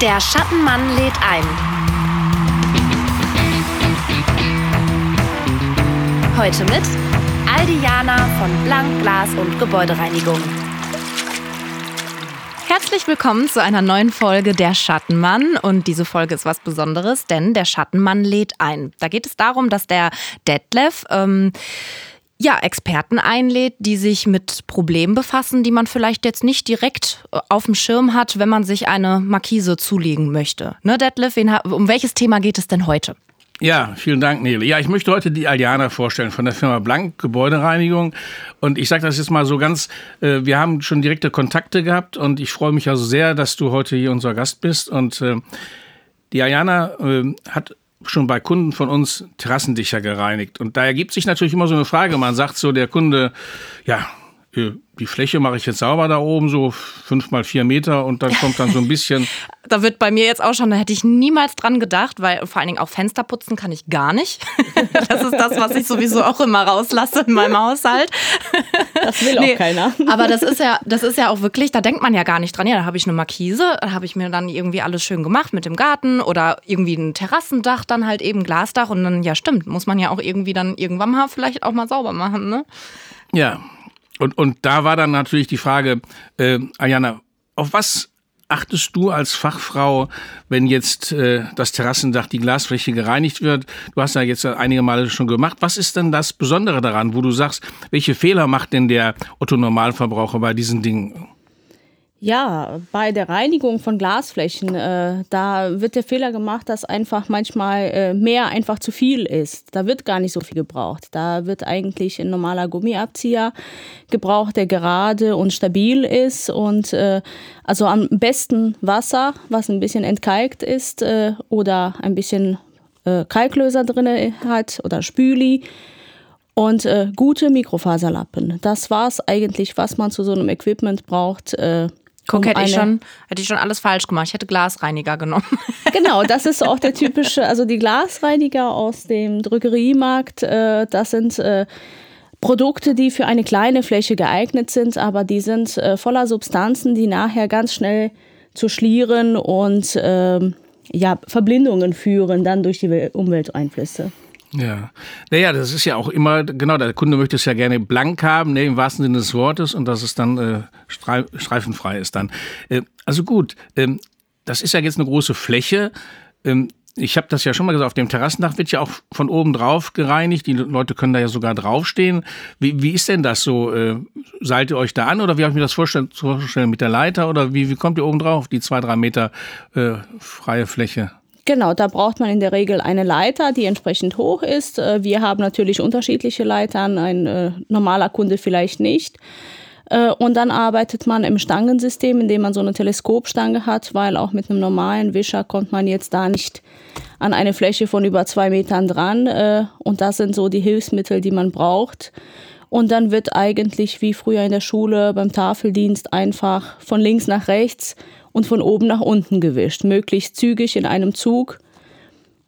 Der Schattenmann lädt ein. Heute mit Aldiana von Blank Glas und Gebäudereinigung. Herzlich willkommen zu einer neuen Folge Der Schattenmann. Und diese Folge ist was Besonderes, denn der Schattenmann lädt ein. Da geht es darum, dass der Detlef ähm, ja, Experten einlädt, die sich mit Problemen befassen, die man vielleicht jetzt nicht direkt äh, auf dem Schirm hat, wenn man sich eine Markise zulegen möchte. Ne, Detlef, um welches Thema geht es denn heute? Ja, vielen Dank, Nele. Ja, ich möchte heute die Aliana vorstellen von der Firma Blank Gebäudereinigung. Und ich sage das jetzt mal so ganz, äh, wir haben schon direkte Kontakte gehabt und ich freue mich also sehr, dass du heute hier unser Gast bist. Und äh, die Aliana äh, hat schon bei Kunden von uns Terrassendicher gereinigt. Und da ergibt sich natürlich immer so eine Frage. Man sagt so, der Kunde, ja, die Fläche mache ich jetzt sauber da oben, so fünf mal vier Meter und dann kommt dann so ein bisschen. da wird bei mir jetzt auch schon, da hätte ich niemals dran gedacht, weil vor allen Dingen auch Fenster putzen kann ich gar nicht. Das ist das, was ich sowieso auch immer rauslasse in meinem Haushalt. Das will nee, auch keiner. Aber das ist ja, das ist ja auch wirklich, da denkt man ja gar nicht dran. Ja, da habe ich eine Markise, da habe ich mir dann irgendwie alles schön gemacht mit dem Garten oder irgendwie ein Terrassendach, dann halt eben Glasdach und dann, ja stimmt, muss man ja auch irgendwie dann irgendwann mal vielleicht auch mal sauber machen, ne? Ja, und, und da war dann natürlich die Frage, äh, Ayana, auf was achtest du als Fachfrau, wenn jetzt äh, das Terrassendach, die Glasfläche gereinigt wird? Du hast ja jetzt einige Male schon gemacht. Was ist denn das Besondere daran, wo du sagst, welche Fehler macht denn der Otto-Normalverbraucher bei diesen Dingen? Ja, bei der Reinigung von Glasflächen, äh, da wird der Fehler gemacht, dass einfach manchmal äh, mehr einfach zu viel ist. Da wird gar nicht so viel gebraucht. Da wird eigentlich ein normaler Gummiabzieher gebraucht, der gerade und stabil ist und äh, also am besten Wasser, was ein bisschen entkalkt ist äh, oder ein bisschen äh, Kalklöser drin hat oder Spüli und äh, gute Mikrofaserlappen. Das war's eigentlich, was man zu so einem Equipment braucht. Äh, Guck, hätte ich, schon, hätte ich schon alles falsch gemacht. Ich hätte Glasreiniger genommen. Genau, das ist auch der typische, also die Glasreiniger aus dem Drogeriemarkt, äh, das sind äh, Produkte, die für eine kleine Fläche geeignet sind, aber die sind äh, voller Substanzen, die nachher ganz schnell zu Schlieren und ähm, ja, Verblindungen führen, dann durch die Umwelteinflüsse. Ja, naja, das ist ja auch immer, genau, der Kunde möchte es ja gerne blank haben, ne, im wahrsten Sinne des Wortes, und dass es dann äh, streifenfrei ist dann. Äh, also gut, ähm, das ist ja jetzt eine große Fläche. Ähm, ich habe das ja schon mal gesagt, auf dem Terrassendach wird ja auch von oben drauf gereinigt. Die Leute können da ja sogar draufstehen. Wie, wie ist denn das so? Äh, seilt ihr euch da an oder wie habe ich mir das vorstellen, vorstellen mit der Leiter oder wie, wie kommt ihr oben drauf, die zwei, drei Meter äh, freie Fläche? Genau, da braucht man in der Regel eine Leiter, die entsprechend hoch ist. Äh, wir haben natürlich unterschiedliche Leitern, ein äh, normaler Kunde vielleicht nicht. Äh, und dann arbeitet man im Stangensystem, indem man so eine Teleskopstange hat, weil auch mit einem normalen Wischer kommt man jetzt da nicht an eine Fläche von über zwei Metern dran. Und das sind so die Hilfsmittel, die man braucht. Und dann wird eigentlich wie früher in der Schule beim Tafeldienst einfach von links nach rechts und von oben nach unten gewischt, möglichst zügig in einem Zug,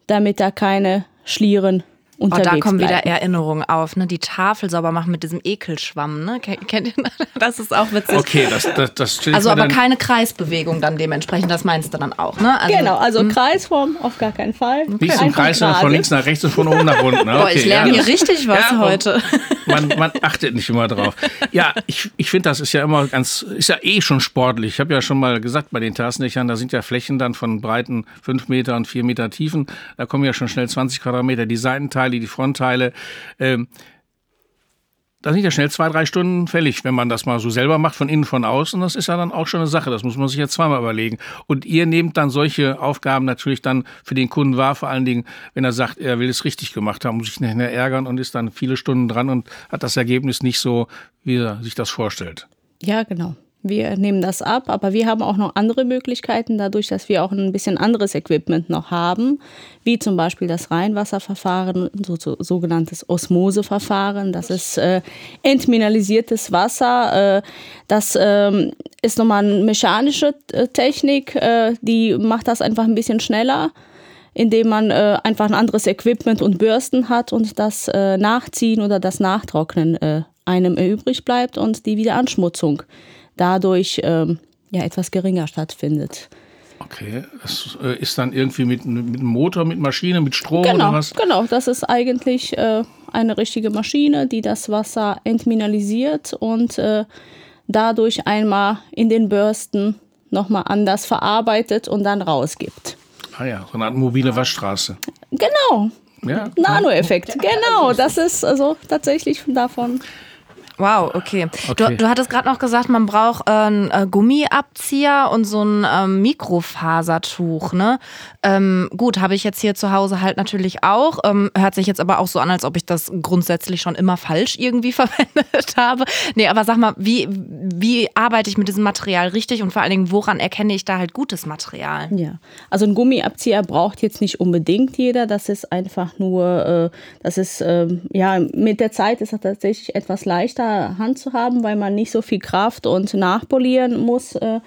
damit da keine Schlieren unterwegs Oh, da kommen bleiben. wieder Erinnerungen auf, ne? Die Tafel sauber machen mit diesem Ekelschwamm, ne? Kennt ihr das? Das ist auch witzig. Okay, das, das, das Also aber keine Kreisbewegung dann dementsprechend, das meinst du dann auch, ne? Also, genau, also hm? Kreisform auf gar keinen Fall. Okay. Nicht im Kreis, sondern von links nach rechts und von oben nach unten. Ne? Okay, Boah, ich lerne ja. hier richtig was ja, heute. Man, man, achtet nicht immer drauf. Ja, ich, ich finde, das ist ja immer ganz, ist ja eh schon sportlich. Ich habe ja schon mal gesagt, bei den Terrassendächern, da sind ja Flächen dann von breiten 5 Meter und 4 Meter Tiefen. Da kommen ja schon schnell 20 Quadratmeter. Die Seitenteile, die Frontteile. Ähm, da sind ja schnell zwei, drei Stunden fällig, wenn man das mal so selber macht, von innen, von außen. Das ist ja dann auch schon eine Sache. Das muss man sich ja zweimal überlegen. Und ihr nehmt dann solche Aufgaben natürlich dann für den Kunden wahr, vor allen Dingen, wenn er sagt, er will es richtig gemacht haben, muss sich nicht mehr ärgern und ist dann viele Stunden dran und hat das Ergebnis nicht so, wie er sich das vorstellt. Ja, genau. Wir nehmen das ab, aber wir haben auch noch andere Möglichkeiten, dadurch, dass wir auch ein bisschen anderes Equipment noch haben, wie zum Beispiel das Reinwasserverfahren, so, so, sogenanntes Osmoseverfahren. Das ist äh, entmineralisiertes Wasser. Äh, das äh, ist nochmal eine mechanische äh, Technik, äh, die macht das einfach ein bisschen schneller indem man äh, einfach ein anderes Equipment und Bürsten hat und das äh, Nachziehen oder das Nachtrocknen äh, einem übrig bleibt und die Wiederanschmutzung dadurch ähm, ja etwas geringer stattfindet. Okay, das äh, ist dann irgendwie mit, mit einem Motor, mit Maschine, mit Strom genau, oder was? Genau, das ist eigentlich äh, eine richtige Maschine, die das Wasser entmineralisiert und äh, dadurch einmal in den Bürsten nochmal anders verarbeitet und dann rausgibt. Ah ja, so eine Art mobile Waschstraße. Genau. Ja. Nanoeffekt, genau. Das ist also tatsächlich davon Wow, okay. Okay. Du, du hattest gerade noch gesagt, man braucht äh, einen äh, Gummiabzieher und so ein ähm, Mikrofasertuch, ne? Ähm, gut, habe ich jetzt hier zu Hause halt natürlich auch. Ähm, hört sich jetzt aber auch so an, als ob ich das grundsätzlich schon immer falsch irgendwie verwendet habe. Nee, aber sag mal, wie, wie arbeite ich mit diesem Material richtig und vor allen Dingen, woran erkenne ich da halt gutes Material? Ja, also ein Gummiabzieher braucht jetzt nicht unbedingt jeder. Das ist einfach nur, äh, das ist, äh, ja, mit der Zeit ist das tatsächlich etwas leichter Hand zu haben, weil man nicht so viel Kraft und nachpolieren muss äh,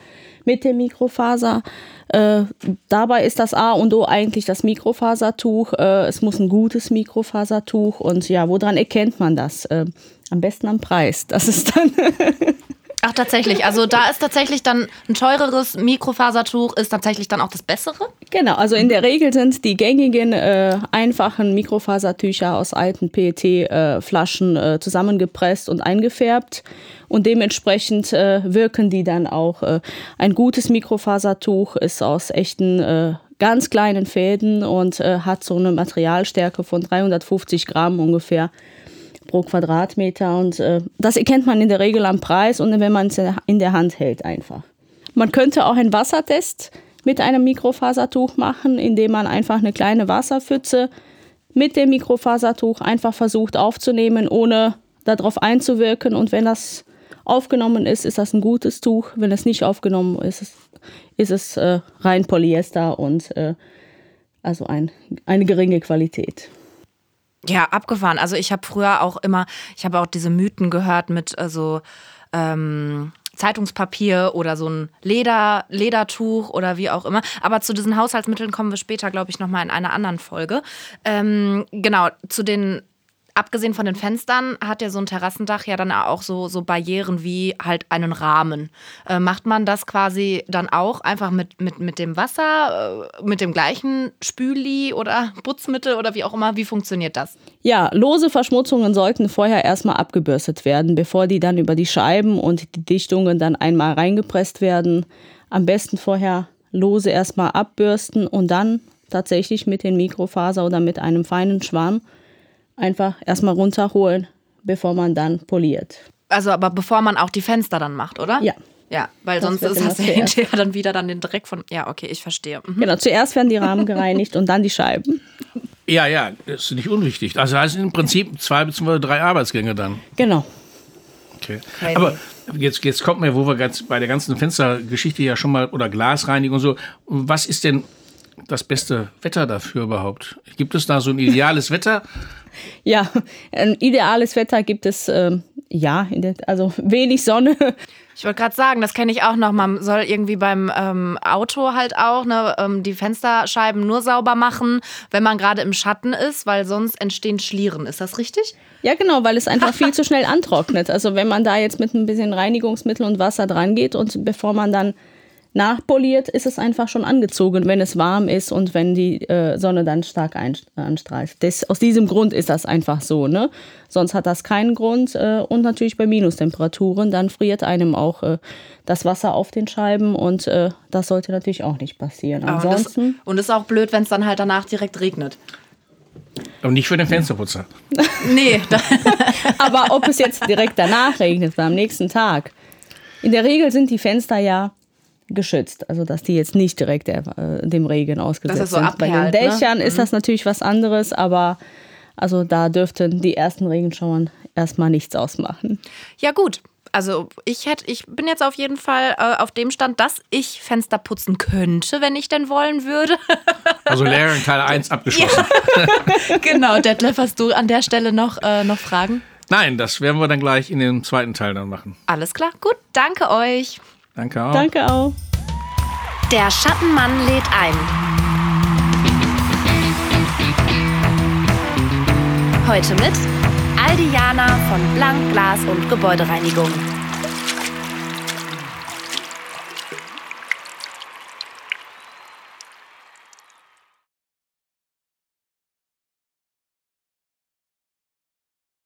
mit dem Mikrofaser. Äh, dabei ist das A und O eigentlich das Mikrofasertuch. Äh, es muss ein gutes Mikrofasertuch und ja, woran erkennt man das? Äh, am besten am Preis. Das ist dann Ach, tatsächlich. Also da ist tatsächlich dann ein teureres Mikrofasertuch, ist tatsächlich dann auch das bessere? Genau, also in der Regel sind die gängigen äh, einfachen Mikrofasertücher aus alten PET-Flaschen äh, äh, zusammengepresst und eingefärbt. Und dementsprechend äh, wirken die dann auch. Äh, ein gutes Mikrofasertuch ist aus echten äh, ganz kleinen Fäden und hat so eine Materialstärke von 350 Gramm ungefähr pro Quadratmeter. Und äh, das erkennt man in der Regel am Preis und wenn man es in der Hand hält einfach. Man könnte auch einen Wassertest mit einem Mikrofasertuch machen, indem man einfach eine kleine Wasserpfütze mit dem Mikrofasertuch einfach versucht aufzunehmen, ohne darauf einzuwirken. Und wenn das aufgenommen ist, ist das ein gutes Tuch. Wenn es nicht aufgenommen ist, ist es äh, rein Polyester und äh, also ein, eine geringe Qualität. Ja, abgefahren. Also ich habe früher auch immer, ich habe auch diese Mythen gehört mit äh, so ähm, Zeitungspapier oder so ein Leder, Ledertuch oder wie auch immer. Aber zu diesen Haushaltsmitteln kommen wir später, glaube ich, nochmal in einer anderen Folge. Ähm, genau, zu den abgesehen von den Fenstern hat ja so ein Terrassendach ja dann auch so, so Barrieren wie halt einen Rahmen. Äh, macht man das quasi dann auch einfach mit, mit, mit dem Wasser, äh, mit dem gleichen Spüli oder Putzmittel oder wie auch immer? Wie funktioniert das? Ja, lose Verschmutzungen sollten vorher erstmal abgebürstet werden, bevor die dann über die Scheiben und die Dichtungen dann einmal reingepresst werden. Am besten vorher lose erstmal abbürsten und dann tatsächlich mit den Mikrofaser oder mit einem feinen Schwamm einfach erstmal runterholen, bevor man dann poliert. Also aber bevor man auch die Fenster dann macht, oder? Ja. Ja, weil das sonst ist, hast du hinterher dann wieder dann den Dreck von. Ja, okay, ich verstehe. Mhm. Genau, zuerst werden die Rahmen gereinigt und dann die Scheiben. Ja, ja, das ist nicht unwichtig. Also heißt im Prinzip zwei bzw. drei Arbeitsgänge dann. Genau. Okay. Aber jetzt, jetzt kommt mir, wo wir ganz bei der ganzen Fenstergeschichte ja schon mal oder Glasreinigung und so. Was ist denn das beste Wetter dafür überhaupt? Gibt es da so ein ideales Wetter? Ja, ein ideales Wetter gibt es, äh, ja, der, also wenig Sonne. Ich wollte gerade sagen, das kenne ich auch noch. Man soll irgendwie beim ähm, Auto halt auch ne, ähm, die Fensterscheiben nur sauber machen, wenn man gerade im Schatten ist, weil sonst entstehen Schlieren. Ist das richtig? Ja, genau, weil es einfach viel zu schnell antrocknet. Also wenn man da jetzt mit ein bisschen Reinigungsmittel und Wasser dran geht und bevor man dann nachpoliert, ist es einfach schon angezogen, wenn es warm ist und wenn die äh, Sonne dann stark anstrahlt. Das, aus diesem Grund ist das einfach so. Ne? Sonst hat das keinen Grund. Äh, und natürlich bei Minustemperaturen, dann friert einem auch äh, das Wasser auf den Scheiben und äh, das sollte natürlich auch nicht passieren. Ansonsten und es ist auch blöd, wenn es dann halt danach direkt regnet. Und nicht für den Fensterputzer. nee. Aber ob es jetzt direkt danach regnet am nächsten Tag. In der Regel sind die Fenster ja geschützt. Also dass die jetzt nicht direkt der, äh, dem Regen ausgesetzt so sind. Bei den ne? Dächern ne? ist das natürlich was anderes, aber also da dürften die ersten Regenschauern erstmal nichts ausmachen. Ja gut. Also ich hätte, ich bin jetzt auf jeden Fall äh, auf dem Stand, dass ich Fenster putzen könnte, wenn ich denn wollen würde. Also Lehrgang Teil 1 abgeschlossen. Ja. genau, Detlef, hast du an der Stelle noch, äh, noch Fragen? Nein, das werden wir dann gleich in dem zweiten Teil dann machen. Alles klar, gut, danke euch. Danke auch. Danke auch. Der Schattenmann lädt ein. Heute mit Aldiana von Blank, Glas und Gebäudereinigung.